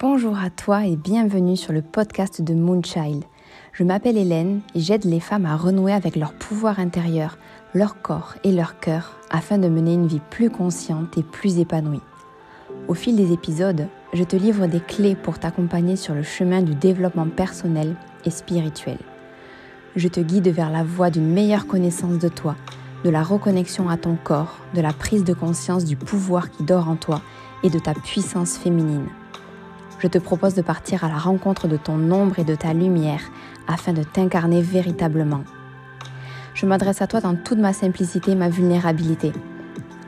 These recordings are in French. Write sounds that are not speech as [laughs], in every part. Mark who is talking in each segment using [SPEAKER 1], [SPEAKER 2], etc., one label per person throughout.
[SPEAKER 1] Bonjour à toi et bienvenue sur le podcast de Moonchild. Je m'appelle Hélène et j'aide les femmes à renouer avec leur pouvoir intérieur, leur corps et leur cœur afin de mener une vie plus consciente et plus épanouie. Au fil des épisodes, je te livre des clés pour t'accompagner sur le chemin du développement personnel et spirituel. Je te guide vers la voie d'une meilleure connaissance de toi, de la reconnexion à ton corps, de la prise de conscience du pouvoir qui dort en toi et de ta puissance féminine je te propose de partir à la rencontre de ton ombre et de ta lumière afin de t'incarner véritablement. Je m'adresse à toi dans toute ma simplicité et ma vulnérabilité.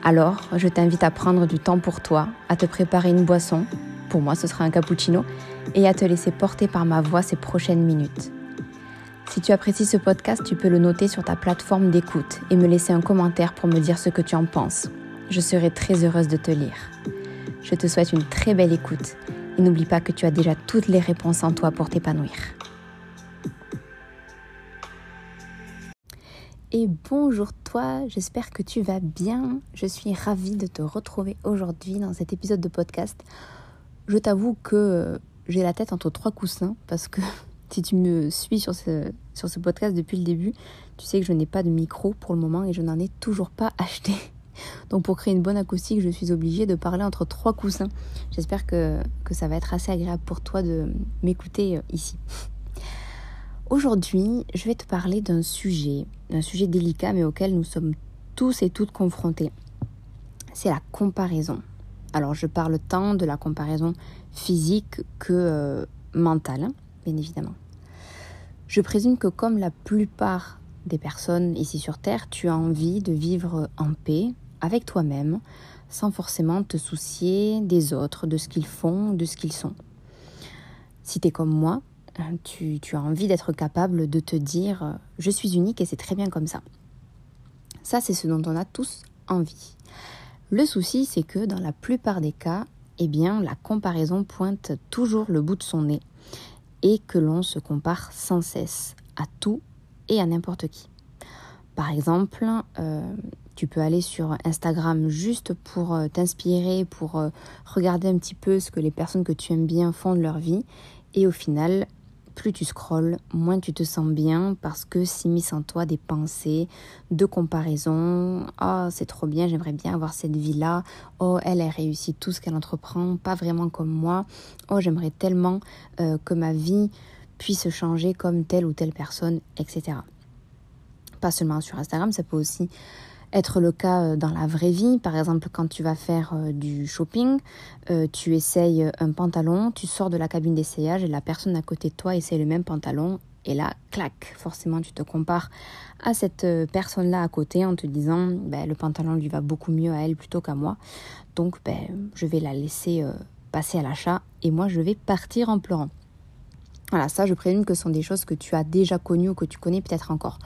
[SPEAKER 1] Alors, je t'invite à prendre du temps pour toi, à te préparer une boisson, pour moi ce sera un cappuccino, et à te laisser porter par ma voix ces prochaines minutes. Si tu apprécies ce podcast, tu peux le noter sur ta plateforme d'écoute et me laisser un commentaire pour me dire ce que tu en penses. Je serai très heureuse de te lire. Je te souhaite une très belle écoute et n'oublie pas que tu as déjà toutes les réponses en toi pour t'épanouir. Et bonjour toi, j'espère que tu vas bien. Je suis ravie de te retrouver aujourd'hui dans cet épisode de podcast. Je t'avoue que j'ai la tête entre trois coussins parce que [laughs] si tu me suis sur ce, sur ce podcast depuis le début, tu sais que je n'ai pas de micro pour le moment et je n'en ai toujours pas acheté. Donc pour créer une bonne acoustique, je suis obligée de parler entre trois coussins. J'espère que, ça va être assez agréable pour toi de m'écouter euh, ici. Aujourd'hui, je vais te parler d'un sujet, d'un sujet délicat mais auquel nous sommes tous et toutes confrontés. C'est la comparaison. Alors je parle tant de la comparaison physique que euh, mentale, hein, bien évidemment. Je présume que comme la plupart des personnes ici sur Terre, tu as envie de vivre en paix avec toi-même, sans forcément te soucier des autres, de ce qu'ils font, de ce qu'ils sont. Si tu es comme moi, tu, tu as envie d'être capable de te dire je suis unique et c'est très bien comme ça. Ça, c'est ce dont on a tous envie. Le souci, c'est que dans la plupart des cas, eh bien, la comparaison pointe toujours le bout de son nez et que l'on se compare sans cesse à tout à n'importe qui. Par exemple, euh, tu peux aller sur Instagram juste pour euh, t'inspirer, pour euh, regarder un petit peu ce que les personnes que tu aimes bien font de leur vie. Et au final, plus tu scrolles, moins tu te sens bien parce que s'immiscent en toi des pensées de comparaison. Oh, c'est trop bien, j'aimerais bien avoir cette vie-là. Oh, elle, a réussi tout ce qu'elle entreprend, pas vraiment comme moi. Oh, j'aimerais tellement que ma vie puisse changer comme telle ou telle personne, etc. Pas seulement sur Instagram, ça peut aussi être le cas euh, dans la vraie vie. Par exemple, quand tu vas faire euh, du shopping, euh, tu essayes un pantalon, tu sors de la cabine d'essayage et la personne à côté de toi essaye le même pantalon. Et là, clac, forcément, tu te compares à cette personne-là à côté en te disant, ben, le pantalon lui va beaucoup mieux à elle plutôt qu'à moi. Donc, ben, je vais la laisser passer à l'achat et moi, je vais partir en pleurant. Voilà, ça, je présume que ce sont des choses que tu as déjà connues ou que tu connais peut-être encore.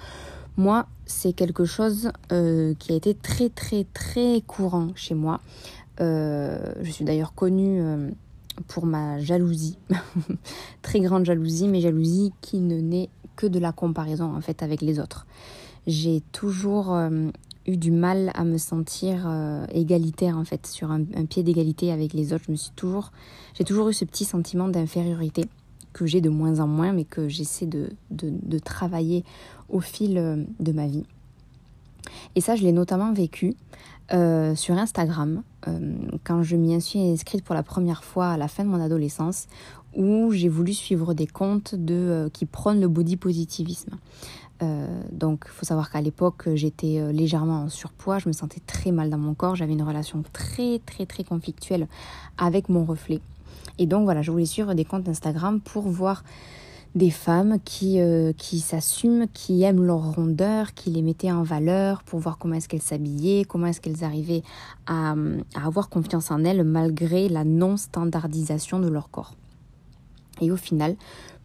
[SPEAKER 1] Moi, c'est quelque chose euh, qui a été très très très courant chez moi. Euh, je suis d'ailleurs connue euh, pour ma jalousie, [laughs] très grande jalousie, mais jalousie qui ne naît que de la comparaison en fait avec les autres. J'ai toujours eu du mal à me sentir égalitaire en fait sur un, un pied d'égalité avec les autres. Je me suis toujours, j'ai toujours eu ce petit sentiment d'infériorité que j'ai de moins en moins, mais que j'essaie de, de, travailler au fil euh, de ma vie. Et ça, je l'ai notamment vécu euh, sur Instagram, euh, quand je m'y suis inscrite pour la première fois à la fin de mon adolescence, où j'ai voulu suivre des comptes de, qui prônent le body positivisme. donc, il faut savoir qu'à l'époque, j'étais légèrement en surpoids, je me sentais très mal dans mon corps, j'avais une relation très, très, très conflictuelle avec mon reflet. Et donc voilà, je voulais suivre des comptes Instagram pour voir des femmes qui, euh, qui s'assument, qui aiment leur rondeur, qui les mettaient en valeur pour voir comment est-ce qu'elles s'habillaient, comment est-ce qu'elles arrivaient à, avoir confiance en elles malgré la non-standardisation de leur corps. Et au final,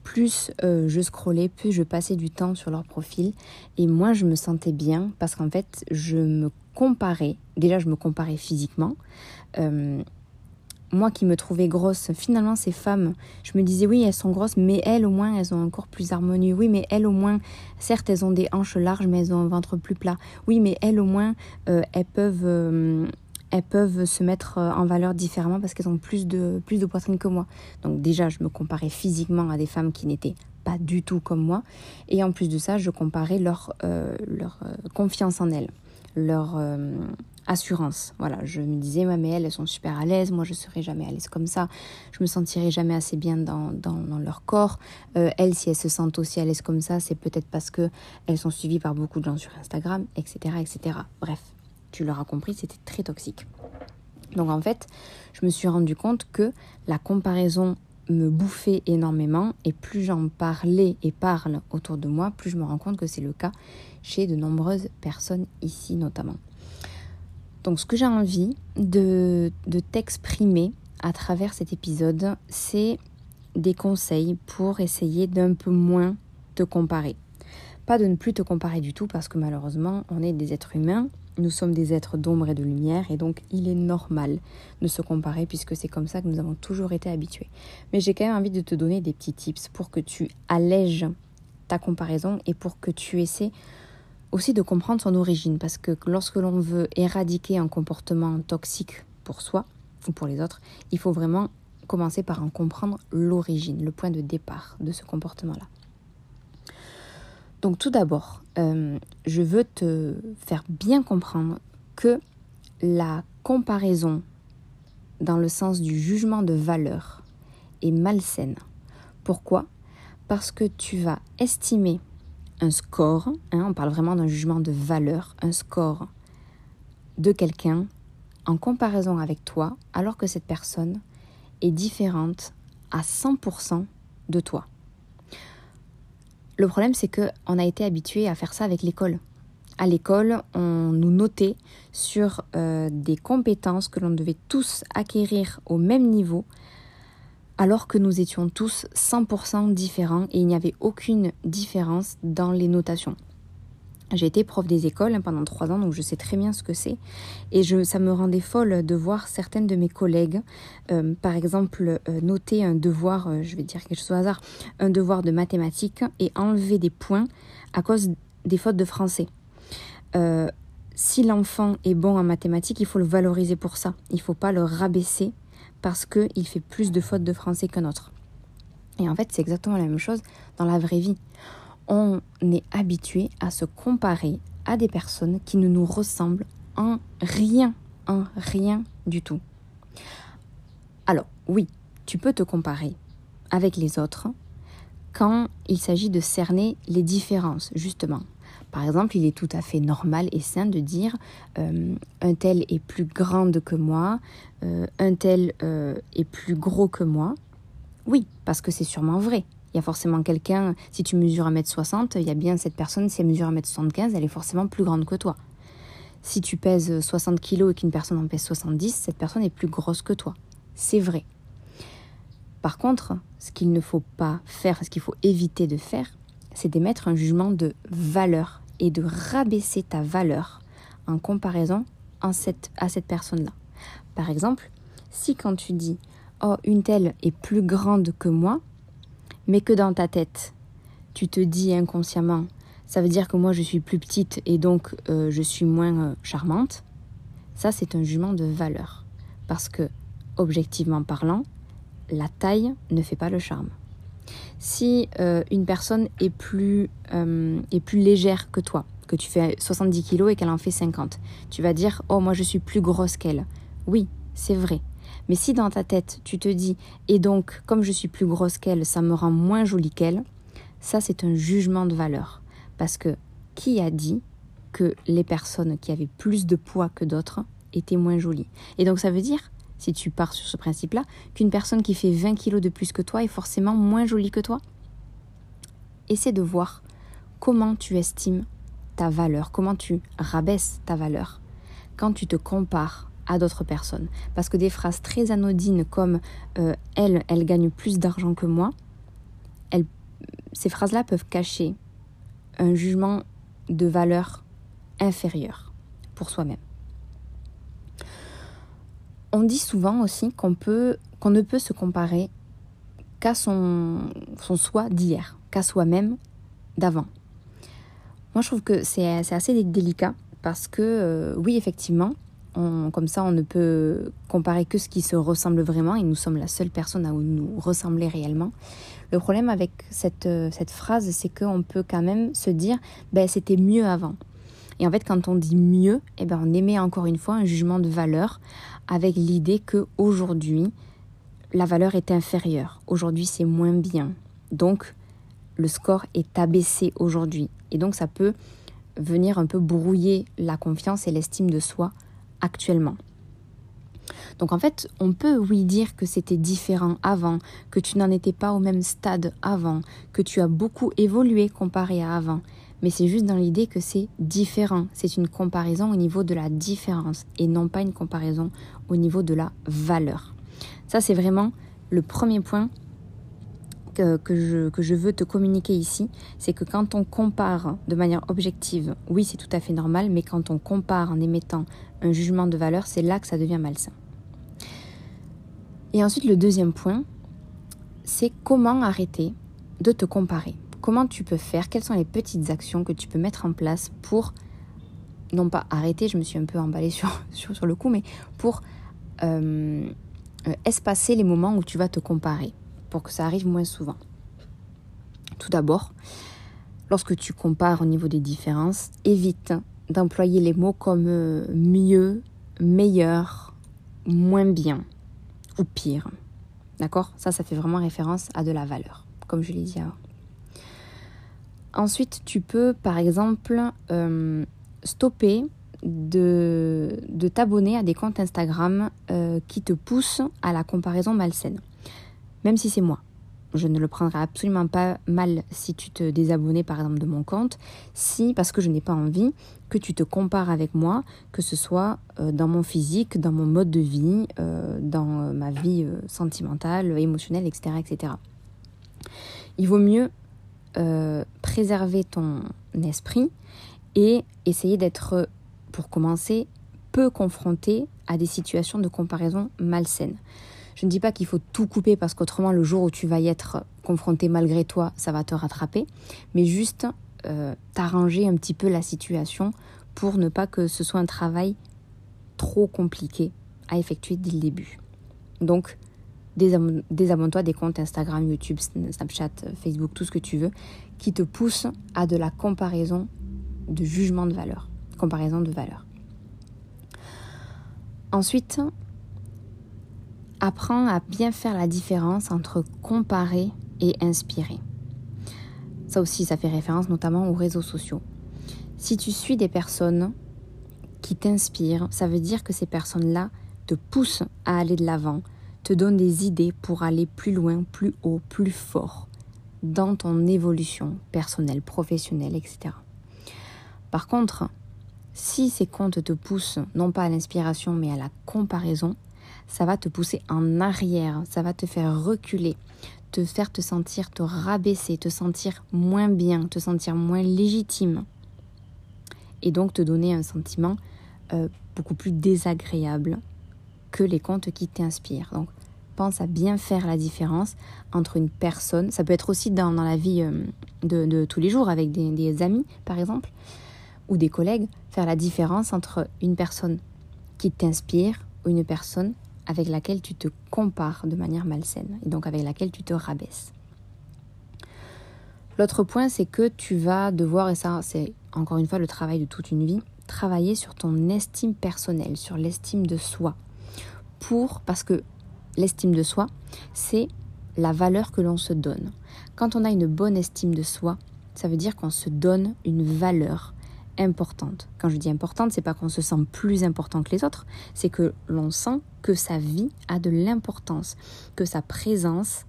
[SPEAKER 1] plus euh, je scrollais, plus je passais du temps sur leur profil et moi je me sentais bien parce qu'en fait je me comparais, déjà je me comparais physiquement, euh, moi qui me trouvais grosse, finalement ces femmes, je me disais oui elles sont grosses, mais elles au moins elles ont un corps plus harmonieux. Oui mais elles au moins, certes elles ont des hanches larges mais elles ont un ventre plus plat. Oui mais elles au moins euh, elles peuvent, euh, elles peuvent se mettre euh, en valeur différemment parce qu'elles ont plus de, plus de poitrine que moi. Donc déjà, je me comparais physiquement à des femmes qui n'étaient pas du tout comme moi. Et en plus de ça, je comparais leur, leur confiance en elles, leur assurance. Voilà, je me disais, mais elles, elles sont super à l'aise, moi je serai jamais à l'aise comme ça, je me sentirai jamais assez bien dans, dans, leur corps. elles, si elles se sentent aussi à l'aise comme ça, c'est peut-être parce que elles sont suivies par beaucoup de gens sur Instagram, etc. etc. Bref, tu l'auras compris, c'était très toxique. Donc en fait, je me suis rendu compte que la comparaison me bouffait énormément et plus j'en parlais et parle autour de moi, plus je me rends compte que c'est le cas chez de nombreuses personnes ici notamment. Donc ce que j'ai envie de, de t'exprimer à travers cet épisode, c'est des conseils pour essayer d'un peu moins te comparer. Pas de ne plus te comparer du tout parce que malheureusement on est des êtres humains nous sommes des êtres d'ombre et de lumière et donc il est normal de se comparer puisque c'est comme ça que nous avons toujours été habitués. Mais j'ai quand même envie de te donner des petits tips pour que tu allèges ta comparaison et pour que tu essaies aussi de comprendre son origine parce que lorsque l'on veut éradiquer un comportement toxique pour soi ou pour les autres, il faut vraiment commencer par en comprendre l'origine, le point de départ de ce comportement-là. Donc tout d'abord, euh, je veux te faire bien comprendre que la comparaison dans le sens du jugement de valeur est malsaine. Pourquoi? Parce que tu vas estimer un score, hein, on parle vraiment d'un jugement de valeur, un score de quelqu'un en comparaison avec toi, alors que cette personne est différente à 100% de toi. Le problème, c'est qu'on a été habitué à faire ça avec l'école. À l'école, on nous notait sur euh, des compétences que l'on devait tous acquérir au même niveau, alors que nous étions tous 100% différents et il n'y avait aucune différence dans les notations. J'ai été prof des écoles hein, pendant trois ans, donc je sais très bien ce que c'est. Et ça me rendait folle de voir certaines de mes collègues, euh, par exemple, euh, noter un devoir, euh, je vais dire quelque chose au hasard, un devoir de mathématiques et enlever des points à cause des fautes de français. si l'enfant est bon en mathématiques, il faut le valoriser pour ça. Il ne faut pas le rabaisser parce qu'il fait plus de fautes de français qu'un autre. Et en fait, c'est exactement la même chose dans la vraie vie on est habitué à se comparer à des personnes qui ne nous ressemblent en rien, en rien du tout. Alors oui, tu peux te comparer avec les autres quand il s'agit de cerner les différences, justement. Par exemple, il est tout à fait normal et sain de dire euh, un tel est plus grande que moi, euh, un tel euh, est plus gros que moi. Oui, parce que c'est sûrement vrai. Il y a forcément quelqu'un, si tu mesures 1m60, il y a bien cette personne, si elle mesure 1m75, elle est forcément plus grande que toi. Si tu pèses 60 kg et qu'une personne en pèse 70, cette personne est plus grosse que toi. C'est vrai. Par contre, ce qu'il ne faut pas faire, ce qu'il faut éviter de faire, c'est d'émettre un jugement de valeur et de rabaisser ta valeur en comparaison à cette personne-là. Par exemple, si quand tu dis Oh, une telle est plus grande que moi, mais que dans ta tête, tu te dis inconsciemment, ça veut dire que moi je suis plus petite et donc euh, je suis moins euh, charmante, ça c'est un jugement de valeur. Parce que, objectivement parlant, la taille ne fait pas le charme. Si euh, une personne est plus, est plus légère que toi, que tu fais 70 kg et qu'elle en fait 50, tu vas dire Oh, moi je suis plus grosse qu'elle. Oui, c'est vrai. Mais si dans ta tête, tu te dis, et donc, comme je suis plus grosse qu'elle, ça me rend moins jolie qu'elle, ça, c'est un jugement de valeur. Parce que qui a dit que les personnes qui avaient plus de poids que d'autres étaient moins jolies? Et donc, ça veut dire, si tu pars sur ce principe-là, qu'une personne qui fait 20 kilos de plus que toi est forcément moins jolie que toi? Essaie de voir comment tu estimes ta valeur, comment tu rabaisses ta valeur. Quand tu te compares à d'autres personnes. Parce que des phrases très anodines comme euh, elle, elle gagne plus d'argent que moi, elle, ces phrases-là peuvent cacher un jugement de valeur inférieure pour soi-même. On dit souvent aussi qu'on peut qu'on ne peut se comparer qu'à son, soi d'hier, qu'à soi-même d'avant. Moi, je trouve que c'est assez délicat parce que, euh, oui, effectivement, comme ça, on ne peut comparer que ce qui se ressemble vraiment et nous sommes la seule personne à nous ressembler réellement. Le problème avec cette, euh, cette phrase, c'est qu'on peut quand même se dire, ben, c'était mieux avant. Et en fait, quand on dit mieux, eh ben, on émet encore une fois un jugement de valeur avec l'idée que aujourd'hui, la valeur est inférieure. Aujourd'hui, c'est moins bien. Donc, le score est abaissé aujourd'hui. Et donc, ça peut venir un peu brouiller la confiance et l'estime de soi actuellement. Donc en fait, on peut oui dire que c'était différent avant, que tu n'en étais pas au même stade avant, que tu as beaucoup évolué comparé à avant, mais c'est juste dans l'idée que c'est différent. C'est une comparaison au niveau de la différence et non pas une comparaison au niveau de la valeur. Ça, c'est vraiment le premier point que, je, veux te communiquer ici. C'est que quand on compare de manière objective, oui, c'est tout à fait normal, mais quand on compare en émettant un jugement de valeur, c'est là que ça devient malsain. Et ensuite, le deuxième point, c'est comment arrêter de te comparer. Comment tu peux faire? Quelles sont les petites actions que tu peux mettre en place pour, non pas arrêter, je me suis un peu emballée sur, [laughs] sur, le coup, mais pour euh, euh, espacer les moments où tu vas te comparer, pour que ça arrive moins souvent. Tout d'abord, lorsque tu compares au niveau des différences, évite d'employer les mots comme euh, mieux, meilleur, moins bien ou pire. D'accord? Ça, ça fait vraiment référence à de la valeur, comme je l'ai dit avant. Ensuite, tu peux, par exemple, euh, stopper de, t'abonner à des comptes Instagram euh, qui te poussent à la comparaison malsaine. Même si c'est moi je ne le prendrai absolument pas mal si tu te désabonnais par exemple de mon compte, si parce que je n'ai pas envie que tu te compares avec moi, que ce soit euh, dans mon physique, dans mon mode de vie, euh, dans euh, ma vie sentimentale, émotionnelle, etc., etc. Il vaut mieux préserver ton esprit et essayer d'être, pour commencer, peu confronté à des situations de comparaison malsaines. Je ne dis pas qu'il faut tout couper parce qu'autrement, le jour où tu vas y être confronté malgré toi, ça va te rattraper, mais juste euh, t'arranger un petit peu la situation pour ne pas que ce soit un travail trop compliqué à effectuer dès le début. Donc, désabonne-toi des comptes Instagram, YouTube, Snapchat, Facebook, tout ce que tu veux, qui te poussent à de la comparaison de jugement de valeur. Comparaison de valeur. Ensuite, Apprends à bien faire la différence entre comparer et inspirer. Ça aussi, ça fait référence notamment aux réseaux sociaux. Si tu suis des personnes qui t'inspirent, ça veut dire que ces personnes-là te poussent à aller de l'avant, te donnent des idées pour aller plus loin, plus haut, plus fort dans ton évolution personnelle, professionnelle, etc. Par contre, si ces comptes te poussent non pas à l'inspiration mais à la comparaison, ça va te pousser en arrière, ça va te faire reculer, te faire te sentir, te rabaisser, te sentir moins bien, te sentir moins légitime. Et donc te donner un sentiment euh, beaucoup plus désagréable que les contes qui t'inspirent. Donc pense à bien faire la différence entre une personne, ça peut être aussi dans, la vie euh, de, tous les jours avec des, des amis par exemple, ou des collègues, faire la différence entre une personne qui t'inspire ou une personne avec laquelle tu te compares de manière malsaine et donc avec laquelle tu te rabaisses. L'autre point, c'est que tu vas devoir, et ça c'est encore une fois le travail de toute une vie, travailler sur ton estime personnelle, sur l'estime de soi. Pour, parce que l'estime de soi, c'est la valeur que l'on se donne. Quand on a une bonne estime de soi, ça veut dire qu'on se donne une valeur importante. Quand je dis importante, c'est pas qu'on se sent plus important que les autres, c'est que l'on sent que sa vie a de l'importance, que sa présence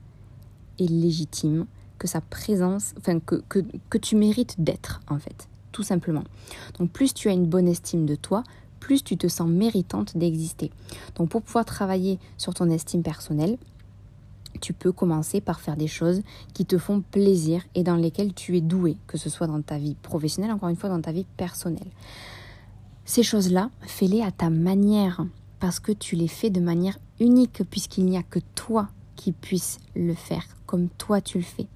[SPEAKER 1] est légitime, que sa présence, enfin que, que, que tu mérites d'être en fait, tout simplement. Donc plus tu as une bonne estime de toi, plus tu te sens méritante d'exister. Donc pour pouvoir travailler sur ton estime personnelle, tu peux commencer par faire des choses qui te font plaisir et dans lesquelles tu es doué, que ce soit dans ta vie professionnelle, encore une fois, dans ta vie personnelle. Ces choses-là, fais-les à ta manière, parce que tu les fais de manière unique, puisqu'il n'y a que toi qui puisse le faire, comme toi tu le fais.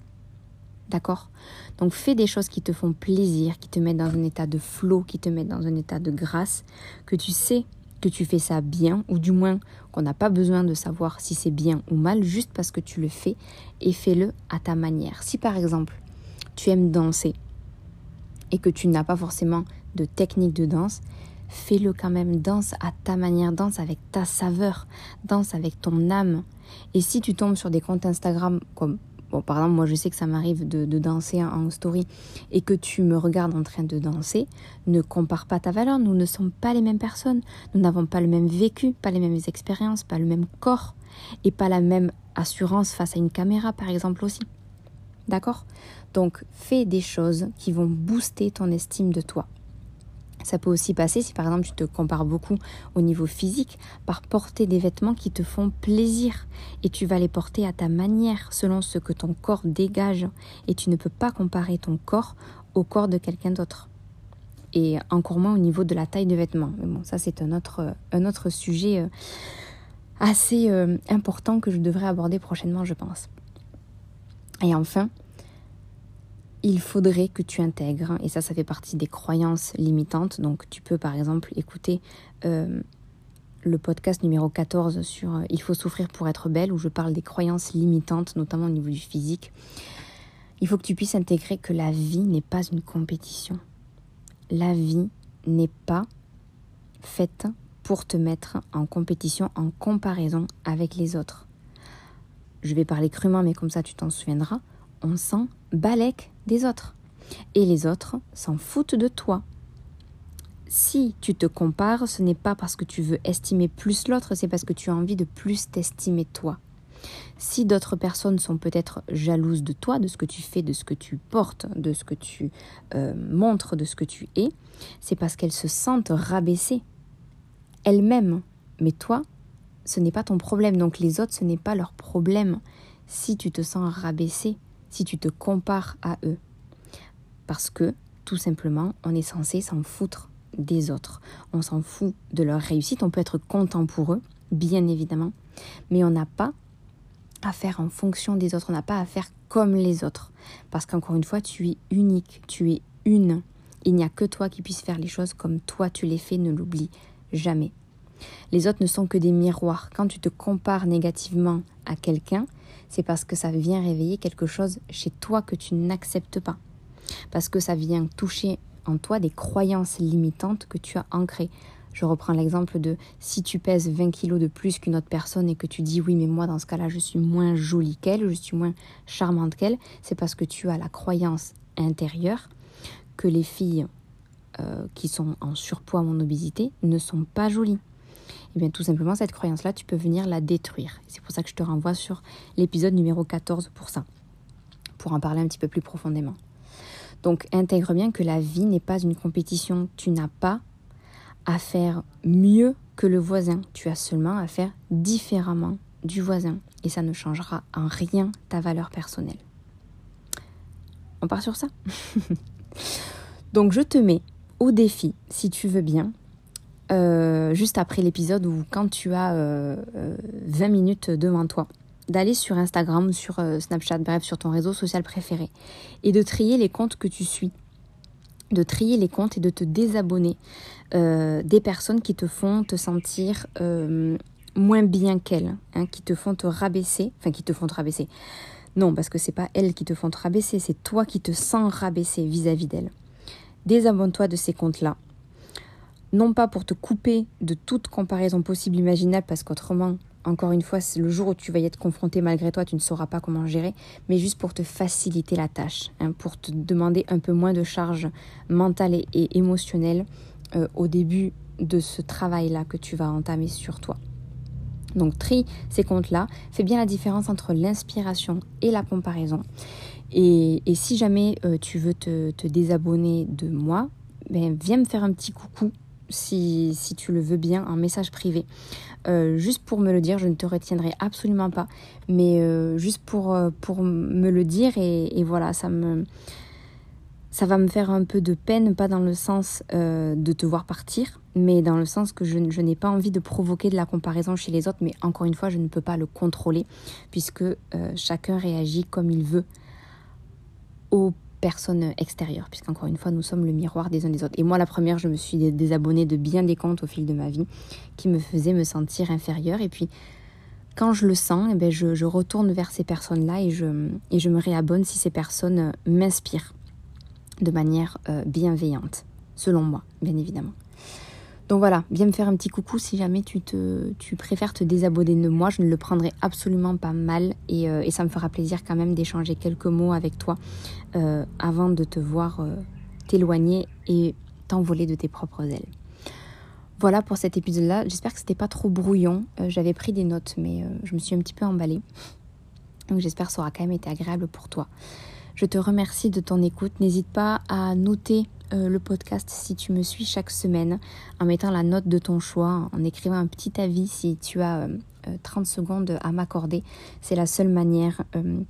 [SPEAKER 1] D'accord? Donc fais des choses qui te font plaisir, qui te mettent dans un état de flow, qui te mettent dans un état de grâce, que tu sais que tu fais ça bien, ou du moins qu'on n'a pas besoin de savoir si c'est bien ou mal, juste parce que tu le fais, et fais-le à ta manière. Si par exemple, tu aimes danser, et que tu n'as pas forcément de technique de danse, fais-le quand même, danse à ta manière, danse avec ta saveur, danse avec ton âme. Et si tu tombes sur des comptes Instagram comme Bon, par exemple, moi je sais que ça m'arrive de, danser en story et que tu me regardes en train de danser, ne compare pas ta valeur. Nous ne sommes pas les mêmes personnes. Nous n'avons pas le même vécu, pas les mêmes expériences, pas le même corps et pas la même assurance face à une caméra, par exemple aussi. D'accord? Donc, fais des choses qui vont booster ton estime de toi. Ça peut aussi passer si par exemple tu te compares beaucoup au niveau physique par porter des vêtements qui te font plaisir et tu vas les porter à ta manière selon ce que ton corps dégage et tu ne peux pas comparer ton corps au corps de quelqu'un d'autre. Et encore moins au niveau de la taille de vêtements. Mais bon, ça c'est un autre, un autre sujet euh, assez euh, important que je devrais aborder prochainement, je pense. Et enfin, il faudrait que tu intègres, et ça, ça fait partie des croyances limitantes. Donc, tu peux par exemple écouter euh, le podcast numéro 14 sur euh, Il faut souffrir pour être belle, où je parle des croyances limitantes, notamment au niveau du physique. Il faut que tu puisses intégrer que la vie n'est pas une compétition. La vie n'est pas faite pour te mettre en compétition, en comparaison avec les autres. Je vais parler crûment, mais comme ça tu t'en souviendras. On sent balèque des autres. Et les autres s'en foutent de toi. Si tu te compares, ce n'est pas parce que tu veux estimer plus l'autre, c'est parce que tu as envie de plus t'estimer toi. Si d'autres personnes sont peut-être jalouses de toi, de ce que tu fais, de ce que tu portes, de ce que tu euh, montres, de ce que tu es, c'est parce qu'elles se sentent rabaissées elles-mêmes. Mais toi, ce n'est pas ton problème. Donc les autres, ce n'est pas leur problème. Si tu te sens rabaissé, si tu te compares à eux. Parce que, tout simplement, on est censé s'en foutre des autres. On s'en fout de leur réussite. On peut être content pour eux, bien évidemment. Mais on n'a pas à faire en fonction des autres. On n'a pas à faire comme les autres. Parce qu'encore une fois, tu es unique. Tu es une. Il n'y a que toi qui puisse faire les choses comme toi tu les fais. Ne l'oublie jamais. Les autres ne sont que des miroirs. Quand tu te compares négativement à quelqu'un, c'est parce que ça vient réveiller quelque chose chez toi que tu n'acceptes pas. Parce que ça vient toucher en toi des croyances limitantes que tu as ancrées. Je reprends l'exemple de si tu pèses 20 kilos de plus qu'une autre personne et que tu dis oui mais moi dans ce cas-là je suis moins jolie qu'elle, je suis moins charmante qu'elle, c'est parce que tu as la croyance intérieure que les filles euh, qui sont en surpoids ou en obésité ne sont pas jolies. Eh bien tout simplement, cette croyance-là, tu peux venir la détruire. C'est pour ça que je te renvoie sur l'épisode numéro 14 pour ça, pour en parler un petit peu plus profondément. Donc intègre bien que la vie n'est pas une compétition. Tu n'as pas à faire mieux que le voisin. Tu as seulement à faire différemment du voisin. Et ça ne changera en rien ta valeur personnelle. On part sur ça? [laughs] Donc je te mets au défi, si tu veux bien, euh, juste après l'épisode ou quand tu as 20 euh, minutes devant toi, d'aller sur Instagram, sur euh, Snapchat, bref, sur ton réseau social préféré, et de trier les comptes que tu suis. De trier les comptes et de te désabonner des personnes qui te font te sentir moins bien qu'elles, hein, qui te font te rabaisser, enfin qui te font te rabaisser. Non, parce que c'est pas elles qui te font te rabaisser, c'est toi qui te sens rabaisser vis-à-vis d'elles. Désabonne-toi de ces comptes-là non pas pour te couper de toute comparaison possible imaginable, parce qu'autrement, encore une fois, c'est le jour où tu vas y être confronté malgré toi, tu ne sauras pas comment gérer, mais juste pour te faciliter la tâche, hein, pour te demander un peu moins de charge mentale et, émotionnelle euh, au début de ce travail-là que tu vas entamer sur toi. Donc trie ces comptes-là, fais bien la différence entre l'inspiration et la comparaison. Et, si jamais euh, tu veux te, désabonner de moi, ben, viens me faire un petit coucou si, si, tu le veux bien, un message privé. Euh, juste pour me le dire, je ne te retiendrai absolument pas, mais euh, juste pour, euh, pour me le dire et, voilà, ça me... Ça va me faire un peu de peine, pas dans le sens de te voir partir, mais dans le sens que je, je n'ai pas envie de provoquer de la comparaison chez les autres, mais encore une fois, je ne peux pas le contrôler, puisque chacun réagit comme il veut au personnes extérieures, puisqu'encore une fois, nous sommes le miroir des uns des autres. Et moi, la première, je me suis désabonnée de bien des comptes au fil de ma vie qui me faisaient me sentir inférieure. Et puis, quand je le sens, eh bien, je, retourne vers ces personnes-là et je, et je me réabonne si ces personnes m'inspirent de manière euh, bienveillante, selon moi, bien évidemment. Donc voilà, viens me faire un petit coucou si jamais tu, préfères te désabonner de moi. Je ne le prendrai absolument pas mal et, euh, ça me fera plaisir quand même d'échanger quelques mots avec toi euh, avant de te voir euh, t'éloigner et t'envoler de tes propres ailes. Voilà pour cet épisode-là. J'espère que c'était pas trop brouillon. J'avais pris des notes, mais je me suis un petit peu emballée. Donc j'espère que ça aura quand même été agréable pour toi. Je te remercie de ton écoute. N'hésite pas à noter euh, le podcast si tu me suis chaque semaine en mettant la note de ton choix, en écrivant un petit avis si tu as 30 euh, euh, secondes à m'accorder. C'est la seule manière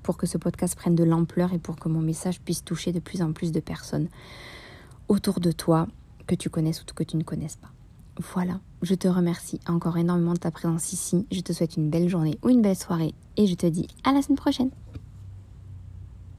[SPEAKER 1] pour que ce podcast prenne de l'ampleur et pour que mon message puisse toucher de plus en plus de personnes autour de toi, que tu connaisses ou que tu ne connaisses pas. Voilà, je te remercie encore énormément de ta présence ici. Je te souhaite une belle journée ou une belle soirée et je te dis à la semaine prochaine.